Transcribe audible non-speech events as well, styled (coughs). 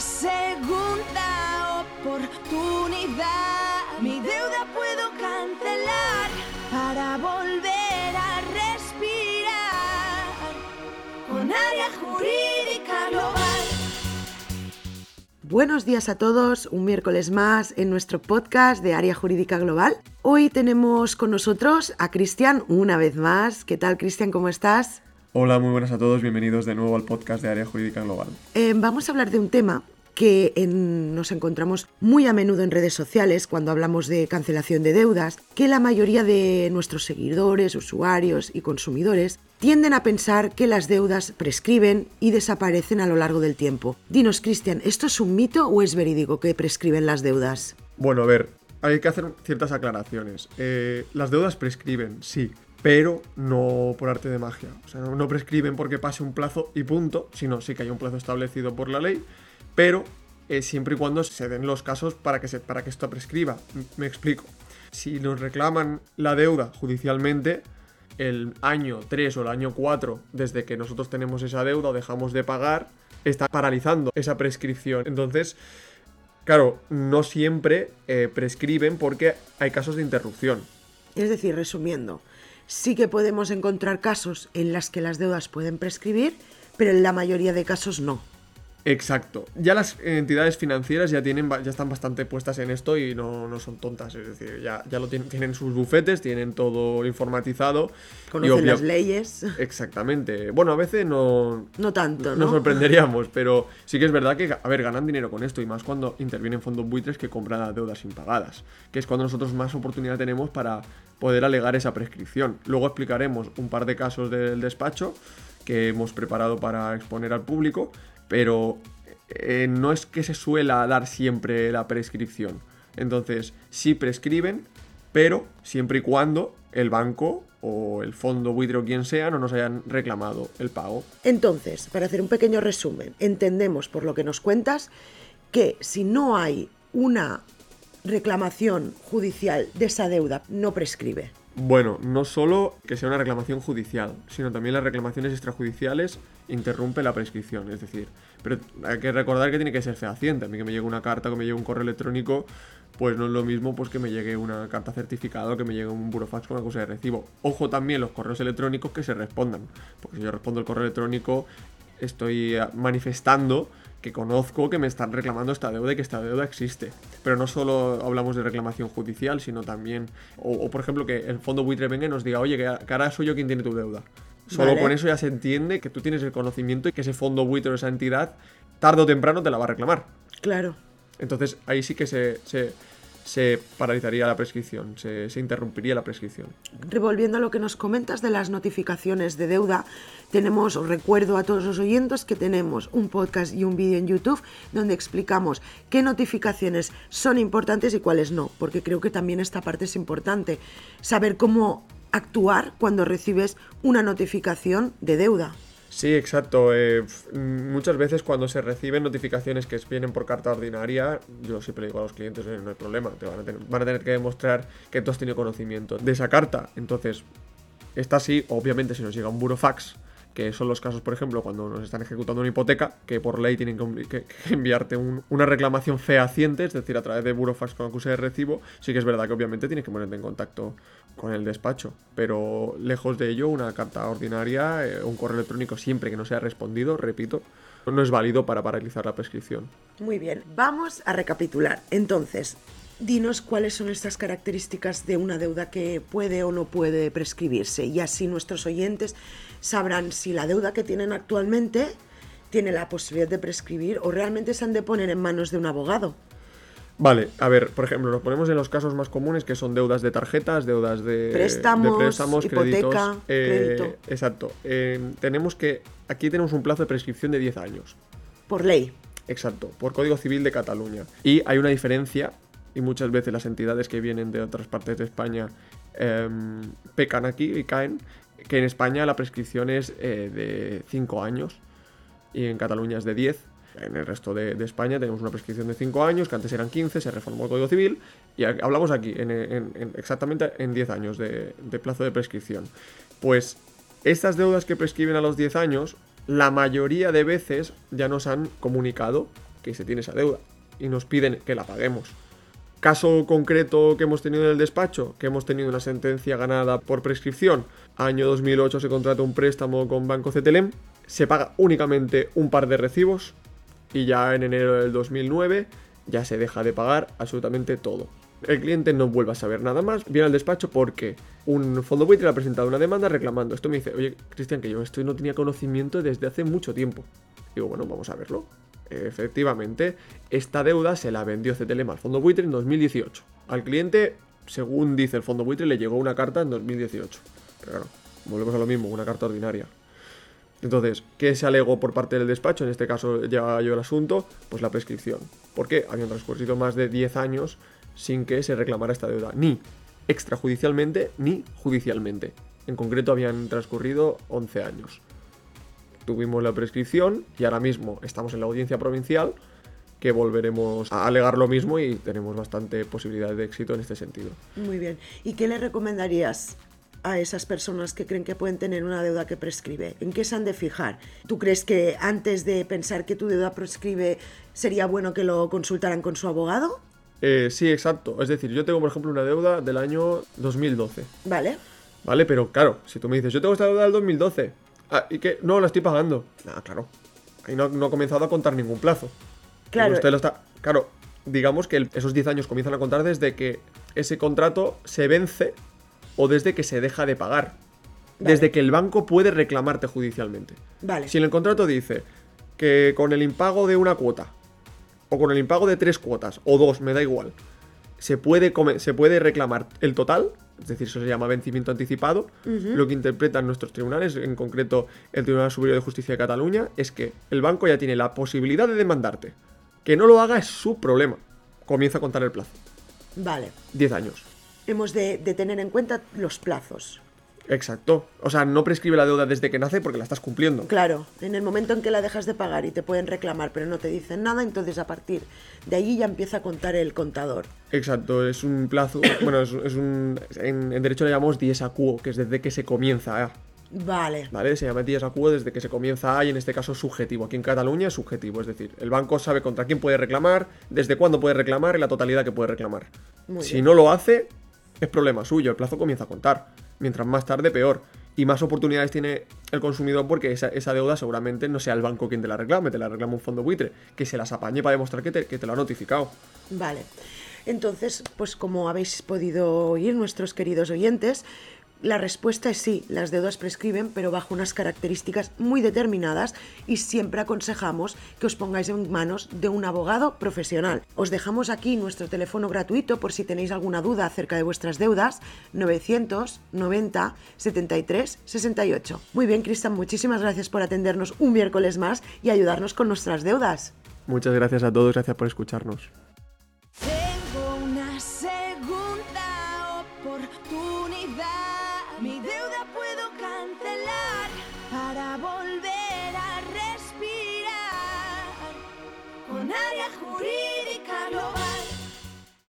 segunda oportunidad. Mi deuda puedo cancelar para volver a respirar con área jurídica global. Buenos días a todos, un miércoles más en nuestro podcast de Área Jurídica Global. Hoy tenemos con nosotros a Cristian una vez más. ¿Qué tal, Cristian? ¿Cómo estás? Hola, muy buenas a todos, bienvenidos de nuevo al podcast de Área Jurídica Global. Eh, vamos a hablar de un tema que en- nos encontramos muy a menudo en redes sociales cuando hablamos de cancelación de deudas, que la mayoría de nuestros seguidores, usuarios y consumidores tienden a pensar que las deudas prescriben y desaparecen a lo largo del tiempo. Dinos, Cristian, ¿esto es un mito o es verídico que prescriben las deudas? Bueno, a ver, hay que hacer ciertas aclaraciones. Eh, las deudas prescriben, sí, pero no por arte de magia. O sea, no, prescriben porque pase un plazo y punto, sino sí que hay un plazo establecido por la ley, pero eh, siempre y cuando se den los casos para que, se, para que esto prescriba. Me explico. Si nos reclaman la deuda judicialmente, el año 3 o el año 4, desde que nosotros tenemos esa deuda o dejamos de pagar, está paralizando esa prescripción. Entonces, claro, no siempre eh, prescriben porque hay casos de interrupción. Es decir, resumiendo, sí que podemos encontrar casos en las que las deudas pueden prescribir, pero en la mayoría de casos no. Exacto. Ya las entidades financieras ya tienen ya están bastante puestas en esto y no, no son tontas. Es decir, ya, ya lo tienen, tienen sus bufetes, tienen todo informatizado. Conocen las leyes. Exactamente. Bueno, a veces no, No tanto, ¿no? nos sorprenderíamos, pero sí que es verdad que, a ver, ganan dinero con esto y más cuando intervienen fondos buitres que compran las deudas impagadas, que es cuando nosotros más oportunidad tenemos para poder alegar esa prescripción. Luego explicaremos un par de casos del despacho que hemos preparado para exponer al público, pero eh, no es que se suela dar siempre la prescripción. Entonces, sí prescriben, pero siempre y cuando el banco o el fondo buitre o quien sea no nos hayan reclamado el pago. Entonces, para hacer un pequeño resumen, entendemos por lo que nos cuentas que si no hay una reclamación judicial de esa deuda, no prescribe. Bueno, no solo que sea una reclamación judicial, sino también las reclamaciones extrajudiciales interrumpen la prescripción, es decir, pero hay que recordar que tiene que ser fehaciente, a mí que me llegue una carta, que me llegue un correo electrónico, pues no es lo mismo pues que me llegue una carta certificada que me llegue un burofax con acusa de recibo. Ojo también los correos electrónicos que se respondan, porque si yo respondo el correo electrónico estoy eh, manifestando que conozco que me están reclamando esta deuda y que esta deuda existe. Pero no solo hablamos de reclamación judicial, sino también, o, o, por ejemplo, que el fondo buitre venga y nos diga, oye, que, que ahora soy yo quien tiene tu deuda. Solo Vale. con eso ya se entiende que tú tienes el conocimiento y que ese fondo buitre o esa entidad, tarde o temprano, te la va a reclamar. Claro. Entonces ahí sí que se, se, se paralizaría la prescripción, se, se interrumpiría la prescripción. Revolviendo a lo que nos comentas de las notificaciones de deuda, tenemos, os recuerdo a todos los oyentes que tenemos un podcast y un vídeo en YouTube donde explicamos qué notificaciones son importantes y cuáles no, porque creo que también esta parte es importante, saber cómo actuar cuando recibes una notificación de deuda. Sí, exacto. eh, mm, muchas veces cuando se reciben notificaciones que vienen por carta ordinaria, yo siempre digo a los clientes, "Oye, no hay problema, te van a, tener, van a tener que demostrar que tú has tenido conocimiento de esa carta. Entonces, esta sí, obviamente si nos llega un burofax, que son los casos, por ejemplo, cuando nos están ejecutando una hipoteca, que por ley tienen que, envi- que- que enviarte un- una reclamación fehaciente, es decir, a través de burofax con acuse de recibo, sí que es verdad que obviamente tienes que ponerte en contacto con el despacho. Pero lejos de ello, una carta ordinaria, eh, un correo electrónico siempre que no sea respondido, repito, no es válido para paralizar la prescripción. Muy bien, vamos a recapitular. Entonces, dinos cuáles son estas características de una deuda que puede o no puede prescribirse y así nuestros oyentes sabrán si la deuda que tienen actualmente tiene la posibilidad de prescribir o realmente se han de poner en manos de un abogado. Vale, a ver, por ejemplo, nos ponemos en los casos más comunes que son deudas de tarjetas, deudas de Préstamos, de préstamos, hipoteca, créditos. eh, crédito. Exacto. Eh, tenemos que. Aquí tenemos un plazo de prescripción de 10 años. Por ley. Exacto, por Código Civil de Cataluña. Y hay una diferencia, y muchas veces las entidades que vienen de otras partes de España em, pecan aquí y caen, que en España la prescripción es eh, de 5 años y en Cataluña es de 10. En el resto de, España tenemos una prescripción de 5 años, que antes eran 15, se reformó el Código Civil, y hablamos aquí en, en- en- exactamente en 10 años de, plazo de prescripción. Pues estas deudas que prescriben a los 10 años, la mayoría de veces ya nos han comunicado que se tiene esa deuda y nos piden que la paguemos. Caso concreto que hemos tenido en el despacho, que hemos tenido una sentencia ganada por prescripción. Año 2008 se contrata un préstamo con Banco CTLM, se paga únicamente un par de recibos y ya en enero del 2009 ya se deja de pagar absolutamente todo. El cliente no vuelve a saber nada más, viene al despacho porque un fondo buitre ha presentado una demanda reclamando. Esto me dice, oye, Cristian, que yo esto no tenía conocimiento desde hace mucho tiempo. Digo, bueno, vamos a verlo. Efectivamente, esta deuda se la vendió CTLM al fondo buitre en 2018. Al cliente, según dice el fondo buitre, le llegó una carta en 2018. Pero claro, volvemos a lo mismo, una carta ordinaria. Entonces, ¿qué se alegó por parte del despacho? En este caso ya yo el asunto, pues la prescripción. Porque habían transcurrido más de 10 años sin que se reclamara esta deuda, ni extrajudicialmente ni judicialmente. En concreto habían transcurrido 11 años. Tuvimos la prescripción y ahora mismo estamos en la audiencia provincial que volveremos a alegar lo mismo y tenemos bastante posibilidad de éxito en este sentido. Muy bien. ¿Y qué le recomendarías a esas personas que creen que pueden tener una deuda que prescribe? ¿En qué se han de fijar? ¿Tú crees que antes de pensar que tu deuda prescribe sería bueno que lo consultaran con su abogado? Eh, sí, exacto. Es decir, yo tengo, por ejemplo, una deuda del año 2012. Vale. Vale, pero claro, si tú me dices, yo tengo esta deuda del 2012, ah, y que no la estoy pagando. Ah, claro. Ahí no, no, he comenzado a contar ningún plazo. Claro. Usted lo está. Claro, digamos que esos 10 años comienzan a contar desde que ese contrato se vence o desde que se deja de pagar. Vale. Desde que el banco puede reclamarte judicialmente. Vale. Si en el contrato dice que con el impago de una cuota o con el impago de tres cuotas, o dos, me da igual, se puede, se puede reclamar el total, es decir, eso se llama vencimiento anticipado, Uh -huh. lo que interpretan nuestros tribunales, en concreto el Tribunal Superior de Justicia de Cataluña, es que el banco ya tiene la posibilidad de demandarte. Que no lo haga es su problema. Comienza a contar el plazo. Vale. 10 años. Hemos de, de tener en cuenta los plazos. Exacto. O sea, no prescribe la deuda desde que nace porque la estás cumpliendo. Claro, en el momento en que la dejas de pagar y te pueden reclamar pero no te dicen nada, entonces a partir de allí ya empieza a contar el contador. Exacto, es un plazo, (coughs) bueno, es, es un... En, en, derecho le llamamos dies a quo, que es desde que se comienza a... Vale. Vale, se llama dies a quo desde que se comienza a y en este caso subjetivo. Aquí en Cataluña es subjetivo, es decir, el banco sabe contra quién puede reclamar, desde cuándo puede reclamar y la totalidad que puede reclamar. Muy si bien. no lo hace, es problema suyo, el plazo comienza a contar. Mientras más tarde, peor. Y más oportunidades tiene el consumidor porque esa, deuda seguramente no sea el banco quien te la reclame, te la reclama un fondo buitre, que se las apañe para demostrar que te, que te lo ha notificado. Vale. Entonces, pues como habéis podido oír nuestros queridos oyentes, la respuesta es sí, las deudas prescriben, pero bajo unas características muy determinadas y siempre aconsejamos que os pongáis en manos de un abogado profesional. Os dejamos aquí nuestro teléfono gratuito por si tenéis alguna duda acerca de vuestras deudas, 990 73 68. Muy bien, Cristian, muchísimas gracias por atendernos un miércoles más y ayudarnos con nuestras deudas. Muchas gracias a todos, gracias por escucharnos. Tengo una segunda oportunidad. Mi deuda puedo cancelar para vos.